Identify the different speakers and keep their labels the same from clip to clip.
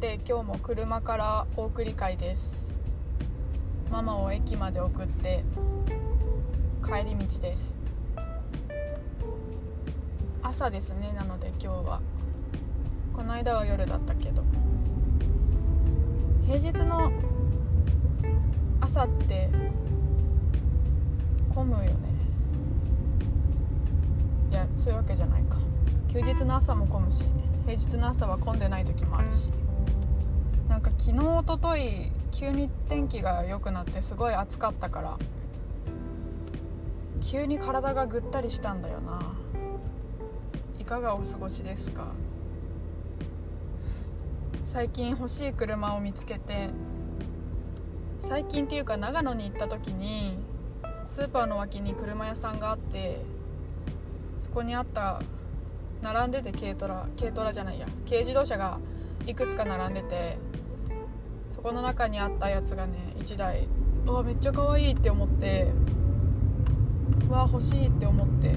Speaker 1: て今日も車からお送り会です。ママを駅まで送って帰り道です。朝ですねなので今日は。この間は夜だったけど。平日の朝って混むよね。いやそういうわけじゃないか。休日の朝も混むし平日の朝は混んでない時もあるし。なんか昨日おととい急に天気が良くなってすごい暑かったから急に体がぐったりしたんだよな。いかがお過ごしですか？最近欲しい車を見つけて最近っていうか長野に行った時にスーパーの脇に車屋さんがあってそこにあった並んでて軽トラ軽トラじゃないや軽自動車がいくつか並んでてそこの中にあったやつがね1台うわめっちゃ可愛いって思ってうわ欲しいって思って。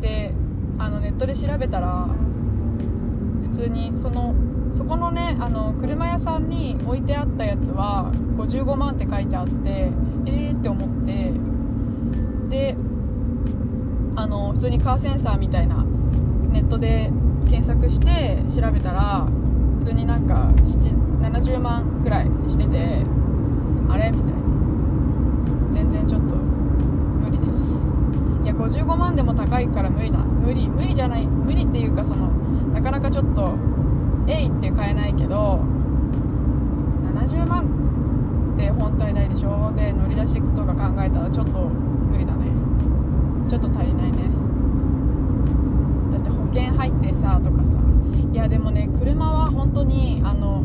Speaker 1: であのネットで調べたら普通にそのそこのねあの車屋さんに置いてあったやつは55万って書いてあってえーって思って。であの普通にカーセンサーみたいなネットで検索して調べたら通になんか70万ぐらいしててあれみたいな。全然ちょっと無理です。いや55万でも高いから無理な無理無理じゃない無理っていうかそのなかなかちょっとえいって買えないけど70万って本体代でしょ？で乗り出しとか考えたらちょっと無理だね。ちょっと足りないね。って保険入ってさとかさ。いやでもね車は本当にあの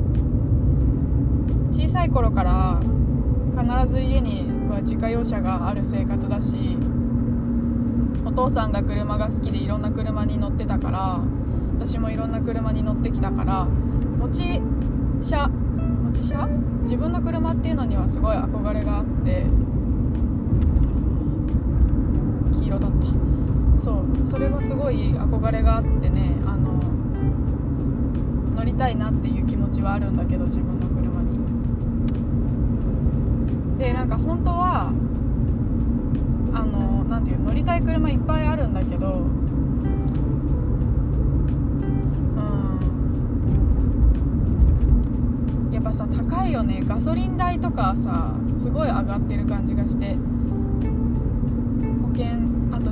Speaker 1: 小さい頃から必ず家には自家用車がある生活だしお父さんが車が好きでいろんな車に乗ってたから私もいろんな車に乗ってきたから持ち車持ち車？自分の車っていうのにはすごい憧れがあって色だった。そうそれはすごい憧れがあってねあの乗りたいなっていう気持ちはあるんだけど自分の車に。でなんか本当はあのなていう乗りたい車いっぱいあるんだけどうん。やっぱさ高いよね。ガソリン代とかさすごい上がってる感じがして。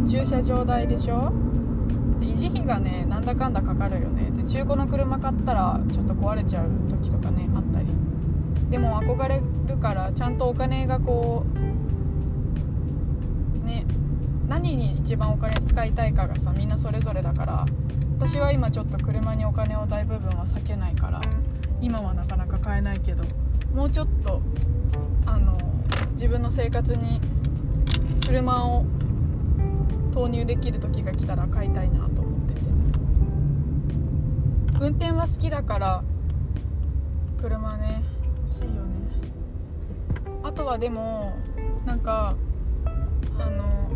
Speaker 1: 駐車場代でしょ？で維持費がねなんだかんだかかるよね。で中古の車買ったらちょっと壊れちゃう時とかねあったり。でも憧れるからちゃんとお金がこうね何に一番お金使いたいかがさみんなそれぞれだから。私は今ちょっと車にお金を大部分は避けないから。今はなかなか買えないけど。もうちょっとあの自分の生活に車を投入できる時が来たら買いたいなと思ってて。運転は好きだから車ね欲しいよね。あとはでもなんかあの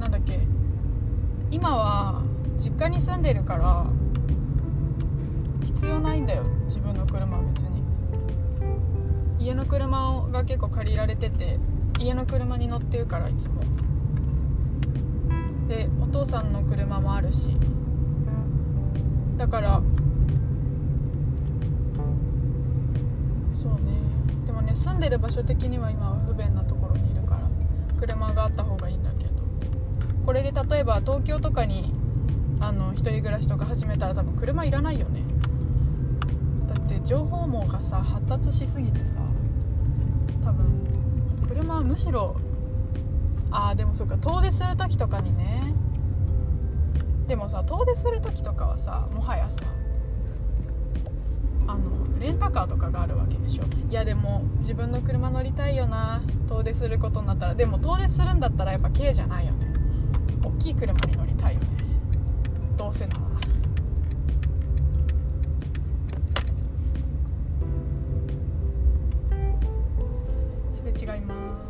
Speaker 1: なんだっけ。今は実家に住んでるから必要ないんだよ。自分の車は別に。家の車が結構借りられてて家の車に乗ってるからいつも。でお父さんの車もあるし。だからそうね。でもね住んでる場所的には今は不便なところにいるから車があった方がいいんだけど。これで例えば東京とかにあの一人暮らしとか始めたら多分車いらないよね。だって情報網がさ発達しすぎてさ多分車はむしろあーでもそうか遠出する時とかにね。でもさ遠出する時とかはさもはやさあのレンタカーとかがあるわけでしょ。いやでも自分の車乗りたいよな。遠出することになったら。でも遠出するんだったらやっぱ軽じゃないよね。大きい車に乗りたいよね。どうせなら。すれ違います。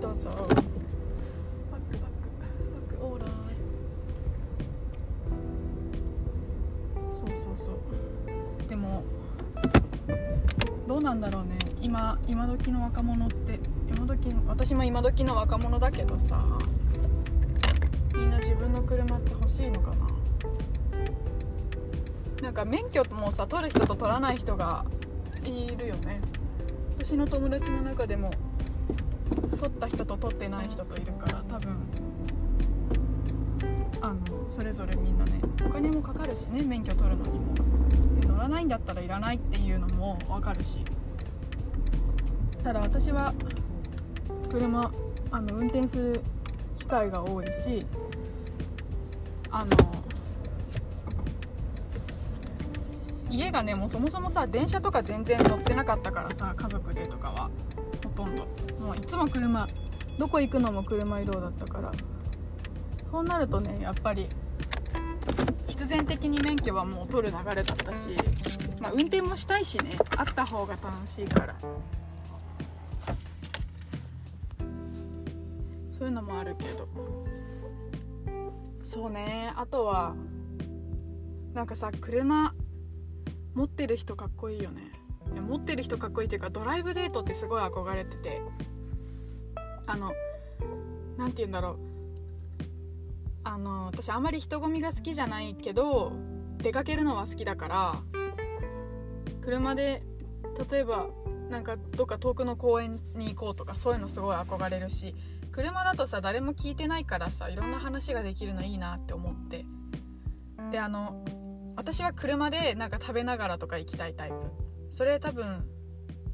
Speaker 1: どうぞバックバック。バックオーライ。そうそうそう。でもどうなんだろうね。今今時の若者って。今時私も今時の若者だけどさ。みんな自分の車って欲しいのかな。なんか免許もさ取る人と取らない人がいるよね。私の友達の中でも取った人と取ってない人といるから多分あのそれぞれみんなねお金もかかるしね免許取るのにも。乗らないんだったらいらないっていうのも分かるし。ただ私は車あの運転する機会が多いしあの家がねもうそもそもさ電車とか全然乗ってなかったからさ家族でとかはほとんど。もういつも車どこ行くのも車移動だったから。そうなるとねやっぱり必然的に免許はもう取る流れだったし、まあ、運転もしたいしねあった方が楽しいから。そういうのもあるけど。そうねあとはなんかさ車持ってる人かっこいいよね。い持ってる人かっこいいっていうかドライブデートってすごい憧れてて。あの何て言うんだろう。あの私あんまり人混みが好きじゃないけど出かけるのは好きだから車で例えばなんかどっか遠くの公園に行こうとかそういうのすごい憧れるし車だとさ誰も聞いてないからさいろんな話ができるのいいなって思って。であの私は車でなんか食べながらとか行きたいタイプ。それ多分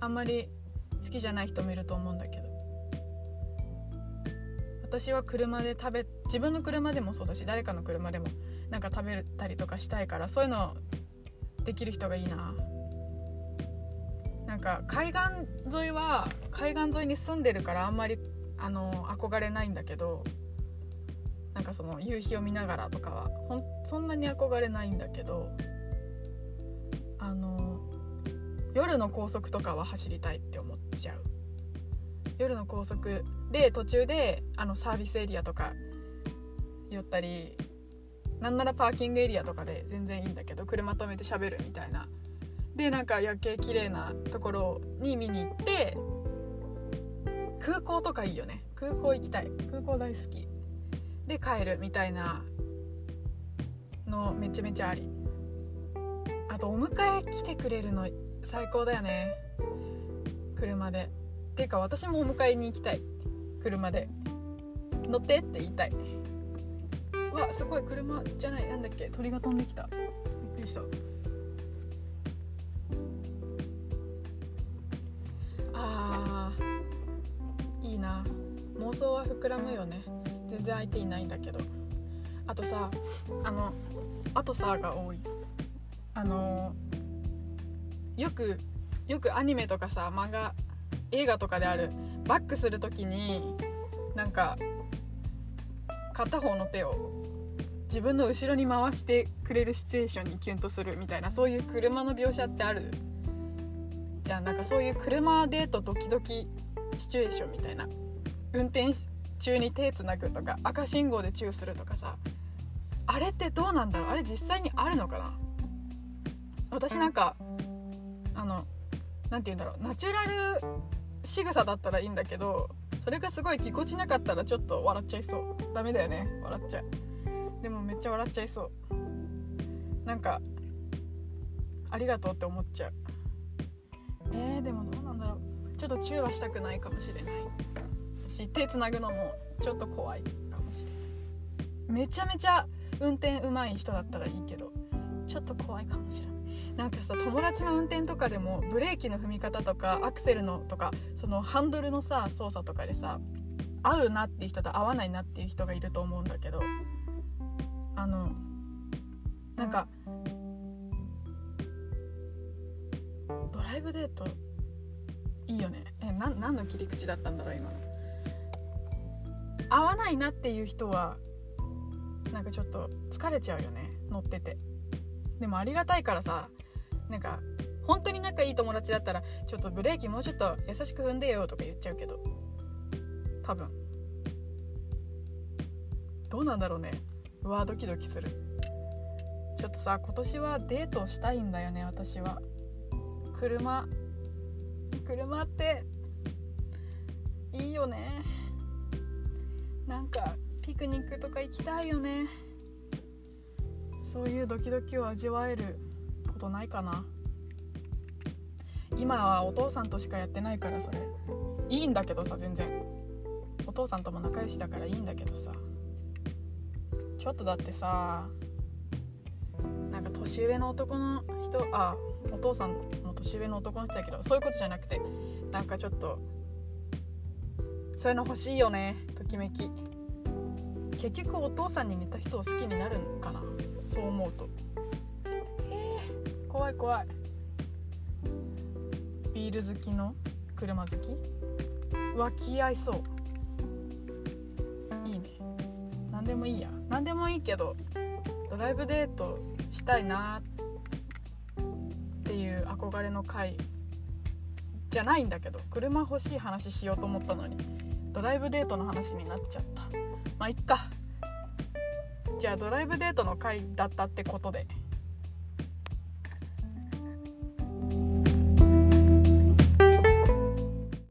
Speaker 1: あんまり好きじゃない人もいると思うんだけど。私は車で食べ自分の車でもそうだし誰かの車でもなんか食べたりとかしたいからそういうのできる人がいいな。なんか海岸沿いは海岸沿いに住んでるからあんまりあの憧れないんだけどなんかその夕日を見ながらとかはほんそんなに憧れないんだけどあの夜の高速とかは走りたいって思っちゃう。夜の高速で途中であのサービスエリアとか寄ったりなんならパーキングエリアとかで全然いいんだけど車止めて喋るみたいな。でなんか夜景綺麗なところに見に行って空港とかいいよね。空港行きたい。空港大好き。で帰るみたいなのめちゃめちゃあり。あとお迎え来てくれるの最高だよね。車で。っていうか私もお迎えに行きたい。車で乗ってって言いたい。わすごい車じゃないなんだっけ鳥が飛んできた。びっくりした。あーいいな。妄想は膨らむよね。全然相手いないんだけど。あとさあの「あとさ」が多い。あのよくよくアニメとかさ漫画映画とかである。バックする時になんか片方の手を自分の後ろに回してくれるシチュエーションにキュンとするみたいなそういう車の描写ってある。じゃあなんかそういう車デートドキドキシチュエーションみたいな。運転中に手つなぐとか赤信号でチューするとかさ。あれってどうなんだろう？あれ実際にあるのかな？私なんかあの何て言うんだろう。ナチュラル仕草だったらいいんだけどそれがすごいぎこちなかったらちょっと笑っちゃいそう。ダメだよね。笑っちゃう。でもめっちゃ笑っちゃいそう。なんかありがとうって思っちゃう。えー、でもどうなんだろう。ちょっとチューはしたくないかもしれない。し手つなぐのもちょっと怖いかもしれない。めちゃめちゃ運転うまい人だったらいいけどちょっと怖いかもしれない。なんかさ友達の運転とかでもブレーキの踏み方とかアクセルのとかそのハンドルのさ操作とかでさ合うなっていう人と合わないなっていう人がいると思うんだけどあのなんかドライブデートいいよね。えな何の切り口だったんだろう今の。合わないなっていう人はなんかちょっと疲れちゃうよね乗ってて。でもありがたいからさなんか本当に仲いい友達だったらちょっとブレーキもうちょっと優しく踏んでよとか言っちゃうけど多分。どうなんだろうね。うわドキドキする。ちょっとさ今年はデートしたいんだよね私は。車車っていいよね。なんかピクニックとか行きたいよね。そういうドキドキを味わえることないかな。今はお父さんとしかやってないからそれ。いいんだけどさ全然。お父さんとも仲良しだからいいんだけどさ。ちょっとだってさなんか年上の男の人あお父さんも年上の男の人だけどそういうことじゃなくてなんかちょっとそういうの欲しいよねときめき。結局お父さんに似た人を好きになるのかな。そう思うと。えー、怖い怖い。ビール好きの車好き？浮気合いそう。いいね。何でもいいや。何でもいいけどドライブデートしたいなっていう憧れの回じゃないんだけど車欲しい話しようと思ったのにドライブデートの話になっちゃった。まあいっかじゃあドライブデートの回だったってことで。